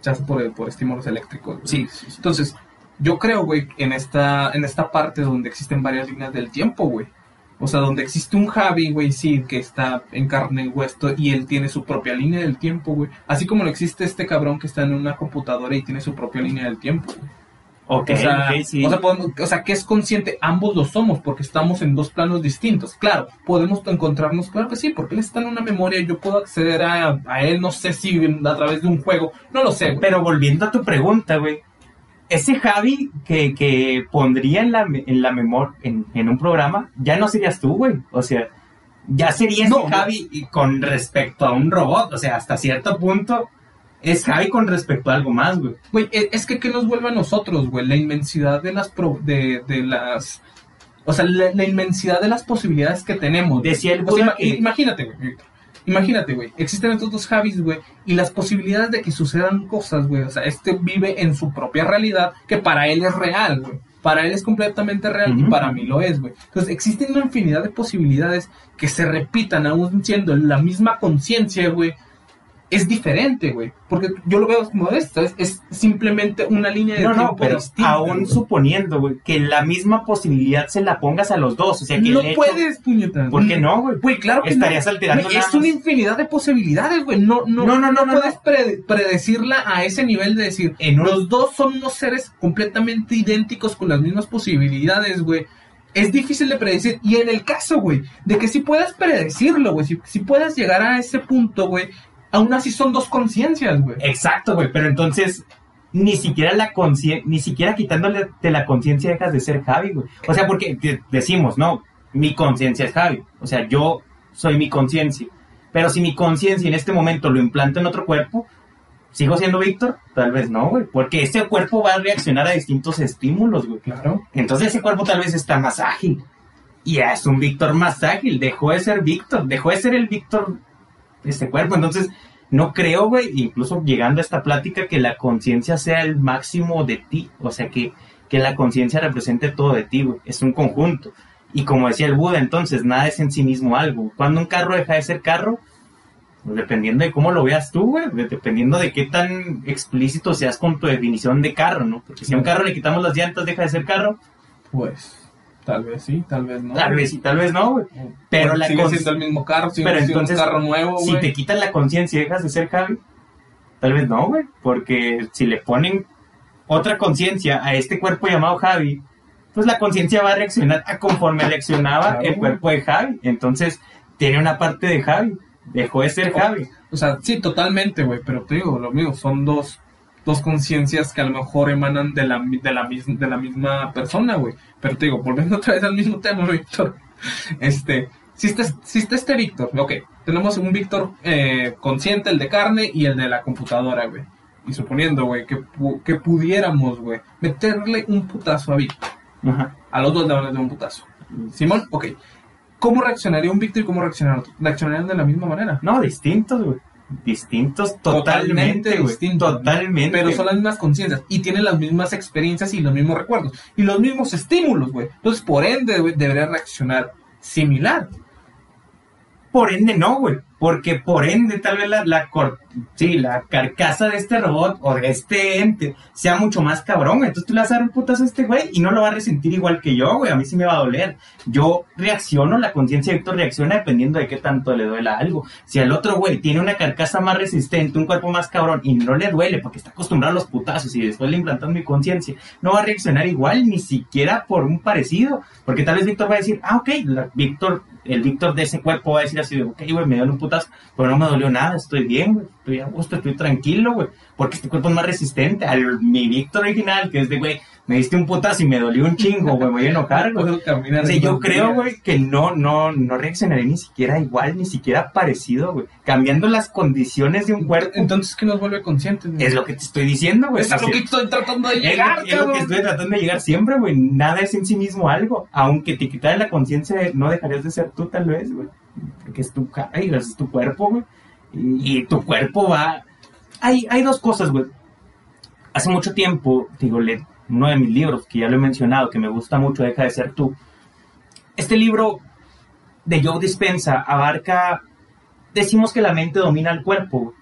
se hace por, por estímulos eléctricos. güey. Sí, sí, sí. Entonces, yo creo, güey, en esta, en esta parte donde existen varias líneas del tiempo, güey. O sea, donde existe un Javi, güey, sí, que está en carne y hueso y él tiene su propia línea del tiempo, güey. Así como lo existe este cabrón que está en una computadora y tiene su propia línea del tiempo. güey. Ok, o, sea, sí. o, sea, podemos- o sea, que es consciente, ambos lo somos porque estamos en dos planos distintos. Claro, podemos encontrarnos, claro que sí, porque él está en una memoria yo puedo acceder a, a él, no sé si a través de un juego, no lo sé, güey. Pero volviendo a tu pregunta, güey. Ese Javi que, que pondría en la, en la memoria, en, en un programa, ya no serías tú, güey. O sea, ya sería ese Javi con respecto a un robot. O sea, hasta cierto punto es Javi con respecto a algo más, güey. Güey, e- es que ¿qué nos vuelve a nosotros, güey? La inmensidad de las... pro- de, de las... O sea, la, la inmensidad de las posibilidades que tenemos. Decía el O sea, Buda ima- que- Imagínate, güey. Víctor. Imagínate, güey. Existen estos dos Javis, güey. Y las posibilidades de que sucedan cosas, güey. O sea, este vive en su propia realidad que para él es real, güey. Para él es completamente real y para mí lo es, güey. Entonces, existen una infinidad de posibilidades que se repitan aún siendo la misma conciencia, güey. Es diferente, güey. Porque yo lo veo como esto. Es, es simplemente una línea de No, no, tiempo pero distinta. aún güey. suponiendo, güey, que la misma posibilidad se la pongas a los dos. O sea, que no el hecho- puedes, puñetas. ¿Por qué no, güey? Güey, claro que Estarías no. alterando Güey, Es una infinidad de posibilidades, güey. No, no, No, no, no, no, puedes prede- predecirla a ese nivel de decir, En un- los dos son unos seres completamente idénticos con las mismas posibilidades, güey. Es difícil de predecir. Y en el caso, güey, de que si puedas predecirlo, güey, si, si puedas llegar a ese punto, güey, aún así son dos conciencias, güey. Exacto, güey, pero entonces ni siquiera la conciencia, ni siquiera quitándole de la conciencia dejas de ser Javi, güey. O sea, porque de- decimos, no, mi conciencia es Javi. O sea, yo soy mi conciencia. Pero si mi conciencia en este momento lo implanto en otro cuerpo, ¿sigo siendo Víctor? Tal vez no, güey. Porque ese cuerpo va a reaccionar a distintos estímulos, güey. Claro. Entonces ese cuerpo tal vez está más ágil. Y es un Víctor más ágil. Dejó de ser Víctor. Dejó de ser el Víctor este cuerpo. Entonces, no creo, güey, incluso llegando a esta plática, que la conciencia sea el máximo de ti. O sea, que, que la conciencia represente todo de ti, güey. Es un conjunto. Y como decía el Buda, entonces, nada es en sí mismo algo. Cuando un carro deja de ser carro, pues, dependiendo de cómo lo veas tú, güey, dependiendo de qué tan explícito seas con tu definición de carro, ¿no? Porque si a un carro le quitamos las llantas, deja de ser carro. Pues, tal vez sí, tal vez no. Tal vez sí, tal vez no, güey. Pero Porque la sigue siendo el mismo carro, sigue Pero siendo entonces, un carro nuevo, si te quitan la conciencia y dejas de ser Javi, tal vez no, güey. Porque si le ponen otra conciencia a este cuerpo llamado Javi, pues la conciencia va a reaccionar a conforme reaccionaba Claro. el cuerpo de Javi. Entonces, tiene una parte de Javi. Dejó de ser Javi. O sea, sí, totalmente, güey, pero te digo, lo mío, son dos, dos conciencias que a lo mejor emanan de la, de la, mis- de la misma persona, güey. Pero te digo, volviendo [laughs] otra vez al mismo tema, Víctor. Este, si está, si está este Víctor, ok, tenemos un Víctor eh, consciente, el de carne y el de la computadora, güey. Y suponiendo, güey, que, que pudiéramos, güey, meterle un putazo a Víctor. Ajá. A los dos le van a un putazo. Simón, ok. ¿Cómo reaccionaría un Víctor y cómo reaccionaría otro? ¿Reaccionarían de la misma manera? No, distintos, güey. Distintos totalmente, güey. distintos. Totalmente. Pero son las mismas conciencias y tienen las mismas experiencias y los mismos recuerdos y los mismos estímulos, güey. Entonces, por ende, güey, debería reaccionar similar. Por ende no, güey. Porque por ende tal vez la, la, cor- sí, la carcasa de este robot o de este ente sea mucho más cabrón. Entonces tú le vas a dar un putazo a este güey y no lo va a resentir igual que yo, güey. A mí sí me va a doler. Yo reacciono, la conciencia de Héctor reacciona dependiendo de qué tanto le duela algo. Si al otro güey tiene una carcasa más resistente, un cuerpo más cabrón y no le duele porque está acostumbrado a los putazos y después le implantan mi conciencia, no va a reaccionar igual ni siquiera por un parecido. Porque tal vez Víctor va a decir, ah, ok, Víctor, el Víctor de ese cuerpo va a decir así, ok, güey, me dio un putazo, pero no me dolió nada, estoy bien, güey, estoy a gusto, estoy tranquilo, güey, porque este cuerpo es más resistente al mi Víctor original, que es de, güey, me diste un putazo y me dolió un chingo, güey, me voy a enojar, güey. O sea, yo creo, güey, que no, no, no reaccionaré ni siquiera igual, ni siquiera parecido, güey. Cambiando las condiciones de un cuerpo. Entonces, ¿qué nos vuelve conscientes? güey? Es lo que te estoy diciendo, güey. Es lo que estoy tratando de llegar, lo, es lo que estoy tratando de llegar siempre, güey. Nada es en sí mismo algo. Aunque te quitaran la conciencia, no dejarías de ser tú, tal vez, güey. Porque es tu, es tu cuerpo. Y, tu cuerpo va. Hay, hay dos cosas, güey. Hace mucho tiempo, digo, le, uno de mis libros, que ya lo he mencionado, que me gusta mucho, Deja de ser tú. Este libro de Joe Dispensa abarca. Decimos que la mente domina el cuerpo,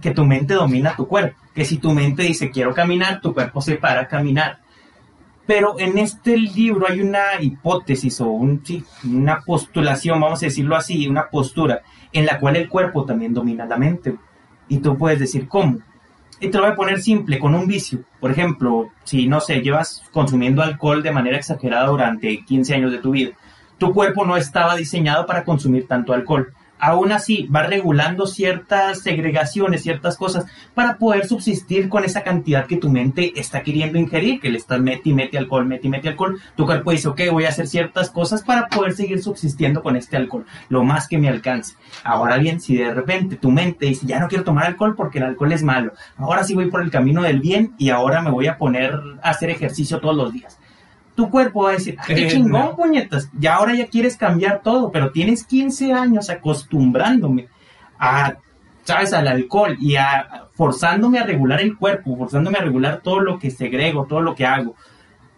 que tu mente domina tu cuerpo. Que si tu mente dice quiero caminar, tu cuerpo se para a caminar. Pero en este libro hay una hipótesis o un, una postulación, vamos a decirlo así, una postura en la cual el cuerpo también domina la mente. Y tú puedes decir cómo. Y te lo voy a poner simple, con un vicio. Por ejemplo, si no sé, llevas consumiendo alcohol de manera exagerada durante 15 años de tu vida, tu cuerpo no estaba diseñado para consumir tanto alcohol. Aún así, va regulando ciertas segregaciones, ciertas cosas, para poder subsistir con esa cantidad que tu mente está queriendo ingerir, que le estás mete y mete alcohol, mete y mete alcohol. Tu cuerpo dice, ok, voy a hacer ciertas cosas para poder seguir subsistiendo con este alcohol, lo más que me alcance. Ahora bien, si de repente tu mente dice, ya no quiero tomar alcohol porque el alcohol es malo, ahora sí voy por el camino del bien y ahora me voy a poner a hacer ejercicio todos los días. Tu cuerpo va a decir, "Ah, qué [laughs] chingón, no. puñetas, ya ahora ya quieres cambiar todo, pero tienes 15 años acostumbrándome a, ¿sabes?, al alcohol y a forzándome a regular el cuerpo, forzándome a regular todo lo que segrego, todo lo que hago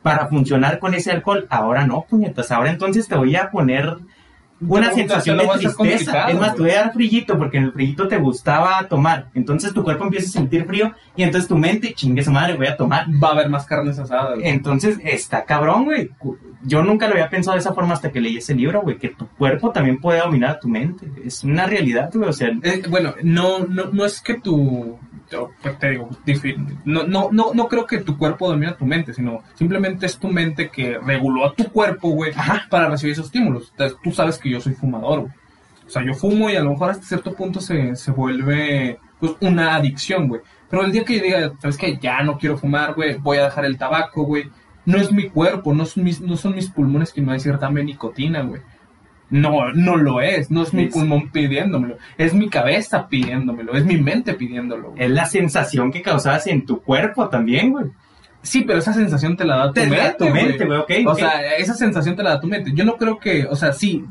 para funcionar con ese alcohol. Ahora no, puñetas, ahora entonces te voy a poner una sensación de tristeza. Es más, te voy a dar frillito porque en el frillito te gustaba tomar. Entonces tu cuerpo empieza a sentir frío y entonces tu mente, chingue su madre, voy a tomar. Va a haber más carnes asadas. güey. Entonces, está cabrón, güey. Yo nunca lo había pensado de esa forma hasta que leí ese libro, güey, que tu cuerpo también puede dominar a tu mente. Es una realidad, güey, o sea, Eh, bueno, no, no, no es que tu, pues, te digo, no, no, no, no creo que tu cuerpo domina tu mente, sino simplemente es tu mente que reguló a tu cuerpo, güey, para recibir esos estímulos. Entonces, tú sabes que yo soy fumador, güey. O sea, yo fumo y a lo mejor hasta cierto punto se, se vuelve pues, una adicción, güey. Pero el día que yo diga, ¿sabes qué? Ya no quiero fumar, güey, voy a dejar el tabaco, güey. No es mi cuerpo, no son mis, no son mis pulmones que me van a decir dame nicotina, güey. No, no lo es, no es mi pulmón pidiéndomelo, es mi cabeza pidiéndomelo, es mi mente pidiéndolo. güey. es la sensación que causabas en tu cuerpo también, güey. Sí, pero esa sensación te la da tu Te mente, da tu mente, güey, ok. O sea, esa sensación te la da tu mente. Yo no creo que, o sea, sí,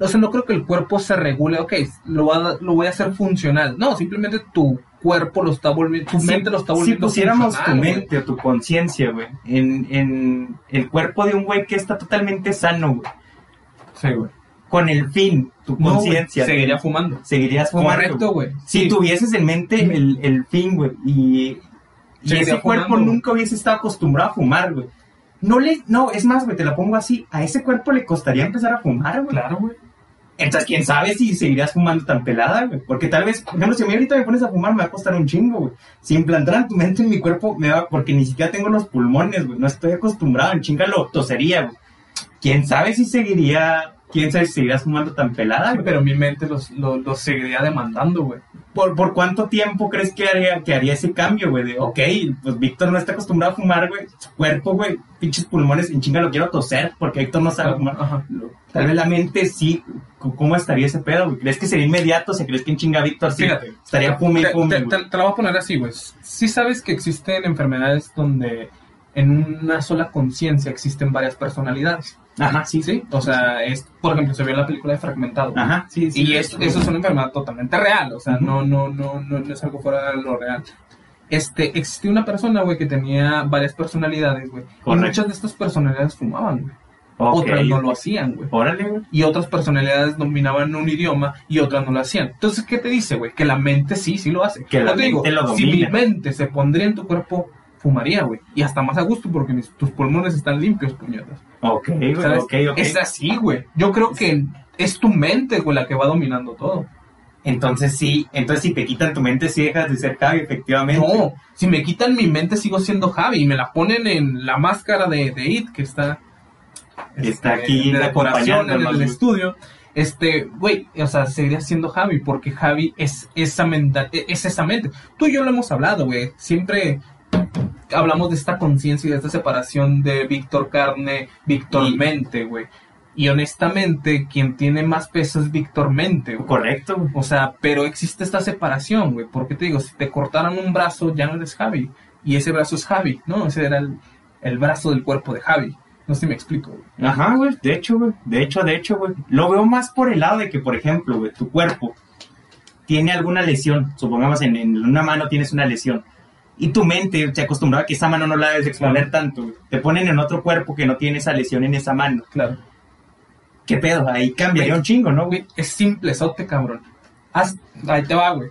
o sea, no creo que el cuerpo se regule, ok, lo, va a- lo voy a hacer funcional. No, simplemente tu cuerpo lo está volviendo, tu Si- mente lo está Si volviendo pusiéramos tu mente o tu conciencia, güey, en, en el cuerpo de un güey que está totalmente sano, güey, Sí, güey. con el fin, tu No, conciencia, seguiría fumando. seguirías fumando. Correcto, güey. Si Sí. tuvieses en mente el, el fin, güey, y, ese cuerpo nunca hubiese estado acostumbrado a fumar, güey. No le, no, es más, güey, te la pongo así, a ese cuerpo le costaría empezar a fumar, güey. Claro, güey. Entonces, quién sabe si seguirías fumando tan pelada, güey. Porque tal vez, por ejemplo, si a mí ahorita me pones a fumar, me va a costar un chingo, güey. Si implantaran tu mente en mi cuerpo, me va, porque ni siquiera tengo los pulmones, güey. No estoy acostumbrado, en chinga lo tosería, güey. Quién sabe si seguiría, quién sabe si seguirías fumando tan pelada, güey. Pero mi mente los, los, los seguiría demandando, güey. ¿Por, ¿Por cuánto tiempo crees que haría, que haría ese cambio, güey? De, ok, pues Víctor no está acostumbrado a fumar, güey. Su cuerpo, güey, pinches pulmones, en chinga lo quiero toser, porque Víctor no sabe fumar. Ajá. Tal vez la mente sí. ¿Cómo estaría ese pedo, güey? ¿Crees que sería inmediato? ¿Se crees que en chinga Víctor sí Fíjate. estaría fume y fume, te- te- te la voy a poner así, güey. Sí sabes que existen enfermedades donde en una sola conciencia existen varias personalidades. Ajá, sí, Sí, o sea, es, por ejemplo, se vio en la película de Fragmentado. Ajá, sí, sí. y es- eso es una enfermedad totalmente real, o sea, Ujú. no, no, no, no, no es algo fuera de lo real. Este, existía una persona, güey, que tenía varias personalidades, güey. Y muchas de estas personalidades fumaban, güey. Ok. Otras no lo hacían, güey. Órale, güey. Y otras personalidades dominaban un idioma y otras no lo hacían. Entonces, ¿qué te dice, güey? Que la mente sí, sí lo hace. Que la digo, lo si mi domina. mente se pondría en tu cuerpo, fumaría, güey. Y hasta más a gusto porque mis- tus pulmones están limpios, puñetas. Ok, güey, ok, ok. Es así, güey. Yo creo que es tu mente, güey, la que va dominando todo. Entonces sí, entonces si te quitan tu mente, sí dejas de ser Javi, efectivamente. No, si me quitan mi mente, sigo siendo Javi y me la ponen en la máscara de, de It, que está, Está este, aquí de decoración en el estudio. Este, güey, o sea, seguiría siendo Javi, porque Javi es esa, menta- es esa mente. Tú y yo lo hemos hablado, güey. Siempre hablamos de esta conciencia y de esta separación de Víctor Carne, Víctor Y- Mente, güey. Y honestamente, quien tiene más peso es Víctor Mente, güey. Correcto. O sea, pero existe esta separación, güey. Porque te digo, si te cortaran un brazo, ya no eres Javi. Y ese brazo es Javi, ¿no? Ese era el, el brazo del cuerpo de Javi. No sé si me explico, güey. Ajá, güey. De hecho, güey. De hecho, de hecho, güey. Lo veo más por el lado de que, por ejemplo, güey, tu cuerpo tiene alguna lesión. Supongamos en, en una mano tienes una lesión. Y tu mente se acostumbraba a que esa mano no la debes exponer tanto. güey. Te ponen en otro cuerpo que no tiene esa lesión en esa mano. Claro. ¿Qué pedo? Ahí cambiaría un chingo, ¿no, güey? Es simple, sote, cabrón. Haz- ahí te va, güey.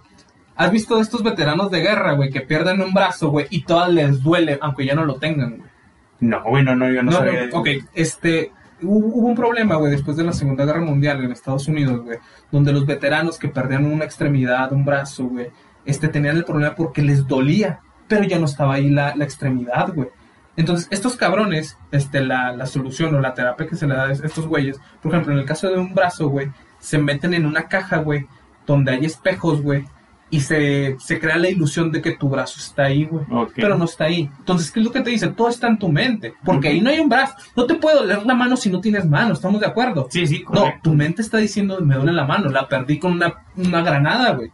¿Has visto de estos veteranos de guerra, güey, que pierden un brazo, güey, y todas les duele, aunque ya no lo tengan, güey? No, güey, no, no, yo no, No, sabía. no, ok, este, hubo un problema, güey, después de la Segunda Guerra Mundial en Estados Unidos, güey, donde los veteranos que perdían una extremidad, un brazo, güey, este, tenían el problema porque les dolía, pero ya no estaba ahí la, la extremidad, güey. Entonces, estos cabrones, este, la, la solución o la terapia que se le da a estos güeyes, por ejemplo, en el caso de un brazo, güey, se meten en una caja, güey, donde hay espejos, güey, y se, se crea la ilusión de que tu brazo está ahí, güey pero no está ahí. Entonces, ¿qué es lo que te dice? Todo está en tu mente, porque ahí no hay un brazo. No te puede doler la mano si no tienes mano, ¿estamos de acuerdo? Sí, sí, No, correcto. tu mente está diciendo, me duele la mano, la perdí con una, una granada, güey.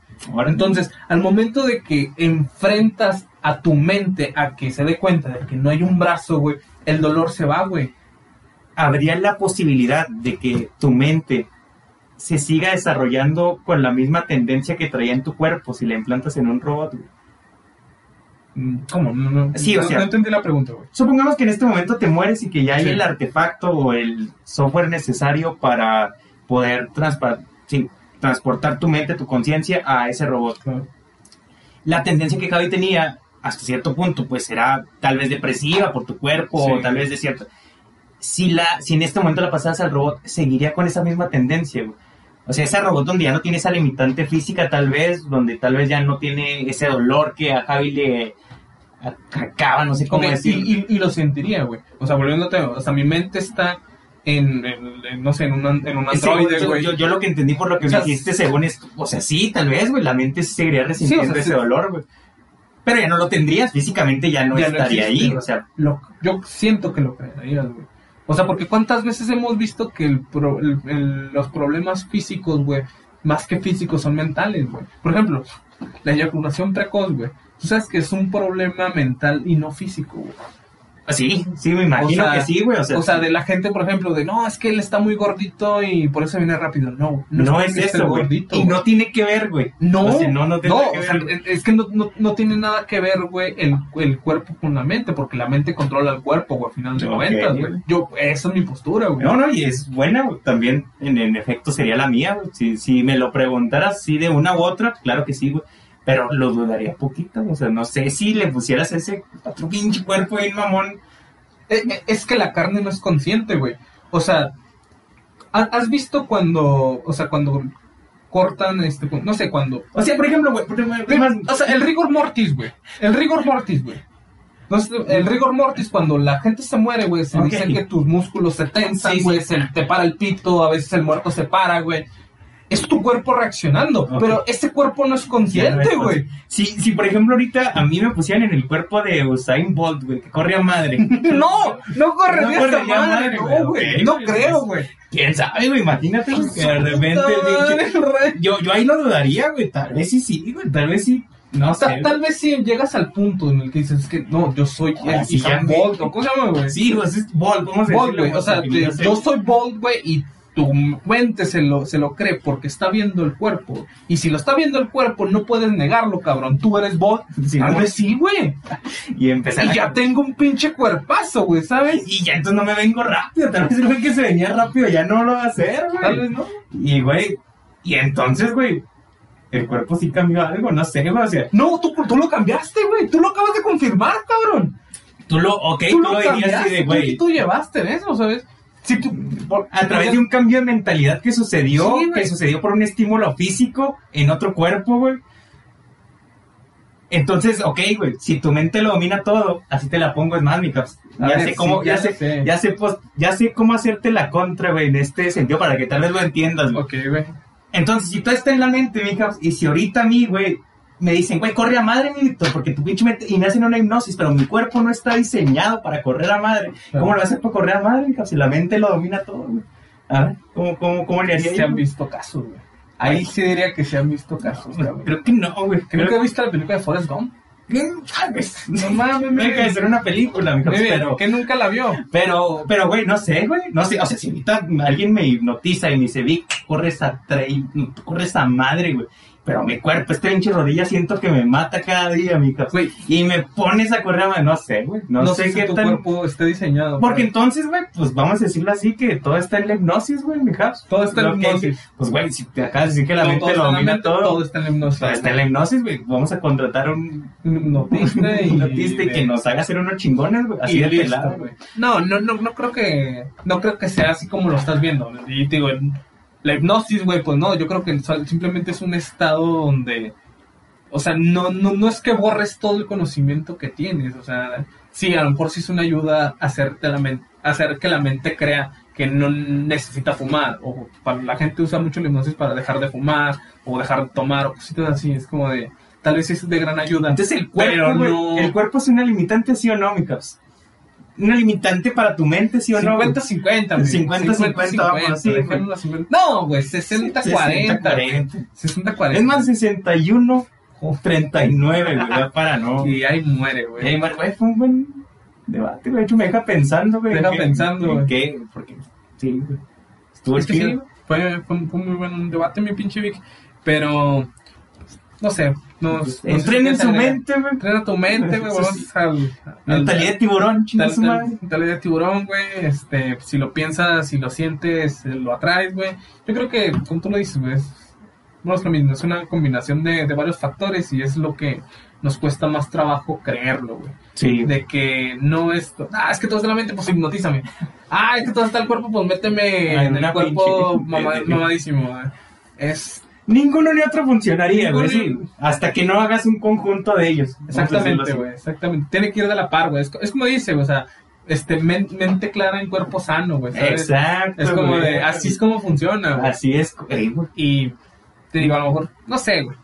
Entonces, al momento de que enfrentas a tu mente a que se dé cuenta de que no hay un brazo, güey, el dolor se va, güey. habría la posibilidad de que tu mente se siga desarrollando con la misma tendencia que traía en tu cuerpo si la implantas en un robot. güey. Mm, ¿Cómo? No, no, Sí, o no- sea- no entendí la pregunta, güey. Supongamos que en este momento te mueres y que ya hay Sí. el artefacto o el software necesario para poder transpa- sí, transportar tu mente, tu conciencia a ese robot. Claro. La tendencia que Javi tenía hasta cierto punto, pues era tal vez depresiva por tu cuerpo Sí. o tal vez de cierto. Si, la, si en este momento la pasaras al robot, seguiría con esa misma tendencia, güey. O sea, ese robot donde ya no tiene esa limitante física, tal vez, donde tal vez ya no tiene ese dolor que a Javi le acaba, no sé cómo Ok, decirlo. y, y- y lo sentiría, güey. O sea, volviéndote, o sea, mi mente está en, en- en, no sé, en un, en un androide, yo, güey. yo, yo lo que entendí por lo que O me sea, dijiste, según esto, o sea, sí, tal vez, güey, la mente seguiría resintiendo Sí, o sea, ese sí. dolor, güey. Pero ya no lo tendrías, físicamente ya no Ya no estaría existe, ahí, o sea, Lo- yo siento que lo creerías, güey. O sea, porque cuántas veces hemos visto que el pro- el- el- los problemas físicos, güey, más que físicos son mentales, güey. Por ejemplo, la eyaculación precoz, güey. Tú sabes que es un problema mental y no físico, güey. Sí, sí, me imagino O sea, que sí, güey. O sea, O sea, de la gente, por ejemplo, de no, es que él está muy gordito y por eso viene rápido. No, no, es eso, güey. gordito, Y no tiene que ver, güey. No, O sea, no, no tiene no, que o ver. sea, es que no, no, no tiene nada que ver, güey, el, el cuerpo con la mente, porque la mente controla el cuerpo, güey, al final de cuentas, güey. güey. Yo, esa es mi postura, güey. No, no, y es buena, güey. También, en, en efecto, sería la mía, güey. Si, si me lo preguntaras sí de una u otra, claro que sí, güey. Pero lo dudaría poquito, o sea, no sé si le pusieras ese otro pinche cuerpo bien mamón. Eh, eh, Es que la carne no es consciente, güey. O sea, ¿ha- ¿has visto cuando, o sea, cuando cortan, este, no sé, cuando... O sea, por ejemplo, güey, O sea, el rigor mortis, güey. El rigor mortis, güey. No sé, el rigor mortis, cuando la gente se muere, güey, se Ok. dicen que tus músculos se tensan, Sí, sí. güey, se te para el pito, a veces el muerto se para, güey. Es tu cuerpo reaccionando, Ok. pero ese cuerpo no es consciente, güey. Si, si, por ejemplo, ahorita a mí me pusieran en el cuerpo de Usain Bolt, güey, que corre a madre. [laughs] No, no correría No correría madre, madre, güey, no, güey. ok, No creo, pues, güey. ¿Quién sabe, güey? Imagínate, que de repente el Yo, yo ahí lo dudaría, güey. Tal vez sí, sí, güey. Tal vez sí. No sé. Ta- Tal vez si llegas al punto en el que dices es que no, yo soy Ah, sí, Bolt, ¿o ¿cómo se llama, güey? Sí, pues es Bolt, vamos a Bolt, decirlo, güey. O sea, no sé. yo soy Bolt, güey, y tu mente se lo, se lo cree porque está viendo el cuerpo. Y si lo está viendo el cuerpo, no puedes negarlo, cabrón. Tú eres. Sí, Tal vez sí, güey. Y empezar Y a- ya tengo un pinche cuerpazo, güey, ¿sabes? Y ya entonces no me vengo rápido. Tal vez el güey que se venía rápido ya no lo va a hacer, güey. Tal vez no. Y, güey. Y entonces, güey. El cuerpo sí cambió algo, no sé, güey. O sea, No, tú, tú lo cambiaste, güey. Tú lo acabas de confirmar, cabrón. tú lo, ok, tú tú, lo dirías así cambiaste. de, güey. Tú, tú llevaste eso, ¿sabes? Si tú, por- A través de un cambio de mentalidad que sucedió, Sí, que sucedió por un estímulo físico en otro cuerpo, güey. Entonces, ok, güey, si tu mente lo domina todo, así te la pongo, es más, mi caps. Ya sé cómo, sí, ya, ya sé, sé. ya sé, pues, ya sé cómo hacerte la contra, güey, en este sentido, para que tal vez lo entiendas, güey. Ok, güey. Entonces, si tú estás en la mente, mi caps, y si ahorita a mí, güey, me dicen, güey, corre a madre, mi Víctor, porque tu pinche mente, y me hacen una hipnosis, pero mi cuerpo no está diseñado para correr a madre. Claro. ¿Cómo lo a hacer para correr a madre, mi? Si la mente lo domina todo, güey. A ver, ¿cómo, cómo, cómo le haría Se han visto casos, güey. Ahí sí diría que se han visto casos, cabrón. Creo que no, güey. Creo Creo que viste la película de Forrest Gump. No mames, No deja de ser una película, mi caps, Muy bien, pero... que nunca la vio. Pero, pero, güey, no sé, güey. No sé, o sea, si ahorita alguien me hipnotiza y me dice, Vic, corre esa tre corre esa madre, güey. Pero mi cuerpo, este pinche rodilla, siento que me mata cada día, mi caps. Güey. Y me pones a correr, güey, no sé, güey. No, No, sé, sé qué si tu tan... cuerpo esté diseñado. Porque para- entonces, güey, pues vamos a decirlo así, que todo está en la hipnosis, güey, mi caps. Todo está en la que- hipnosis. Pues, güey, si te acabas de decir que la todo, mente lo domina mente, todo. todo está en la hipnosis. Todo está en la hipnosis, güey. Vamos a contratar a un hipnotista [laughs] y, que nos haga hacer unos chingones, güey. Así y de listo, pelado, güey. No, no, no, no creo que no creo que sea así como lo estás viendo. Y te digo, en- la hipnosis, güey, pues no, yo creo que simplemente es un estado donde o sea, no, no, no es que borres todo el conocimiento que tienes, o sea, sí, a lo mejor sí es una ayuda a hacerte la men- hacer que la mente crea que no necesita fumar, o para la gente usa mucho la hipnosis para dejar de fumar, o dejar de tomar, o cositas así, es como de, tal vez es de gran ayuda. Entonces el cuerpo, no- el cuerpo es una limitante, sí o no, mi caps. Una limitante para tu mente, sí o no. güey? 50-50, güey. 50-50, vamos así, güey. dejémoslo así, güey. No, güey, 60-40. 60-40. 60-40. Es más, 61 o 39, güey, para no. [laughs] Y ahí muere, güey. ahí, güey, fue un buen debate, güey. De hecho, me deja pensando, güey. Deja en qué- pensando, en güey. qué, porque, sí, güey. Estuvo Es que sí, fue, fue, fue muy buen debate, mi pinche Vic. Pero, no sé. No, no sé Entrenen su mente, güey. Entrena tu mente, güey. Vamos al. al- Mentalidad de tiburón, mentalidad de tiburón, güey. Este, si lo piensas, si lo sientes, eh, lo atraes, güey. Yo creo que, como tú lo dices, güey, es, no es lo mismo. Es una combinación de, de varios factores y es lo que nos cuesta más trabajo creerlo, güey. Sí. De que no es. Ah, es que todo está en la mente, pues hipnotízame. Ah, es que todo está el cuerpo, pues méteme Ah, en el cuerpo pinche- mama- [laughs] mamadísimo, güey. Es. Ninguno ni otro funcionaría, güey. Hasta que no hagas un conjunto de ellos. Exactamente, güey. Exactamente. Tiene que ir de la par, güey. Es, co- es como dice, o sea, este, men- mente clara en cuerpo sano, güey. Exacto. Es como de, así es como funciona, güey. Así es. Ey, güey. Y te digo, a lo mejor, no sé, güey.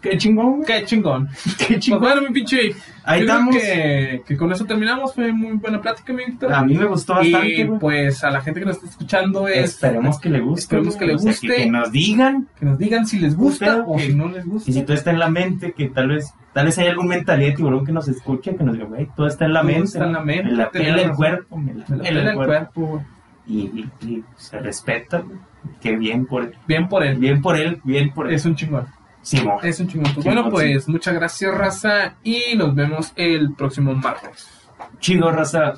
Qué chingón. Qué chingón. [laughs] Qué chingón. Pues bueno, mi pinche. Ahí estamos. Que, que, con eso terminamos. Fue muy buena plática, mi Víctor. A mí me gustó bastante. Y pues a la gente que nos está escuchando es. Esperemos que le guste. Esperemos que le guste. Que, nos digan. Que nos digan si les gusta o si no les gusta. Y si todo está en la mente, que tal vez. Tal vez hay algún mentalidad de tiburón que nos escuche, que nos diga, güey, todo está en la mente, todo está en la mente. Me la pela el cuerpo, me la, me la pela el cuerpo. cuerpo y, se respeta, güey. Qué bien por él. Bien por él. Bien por él, bien por él. Es un chingón. Es un chingón. Bueno, pues muchas gracias, raza. Y nos vemos el próximo martes. Chido, raza.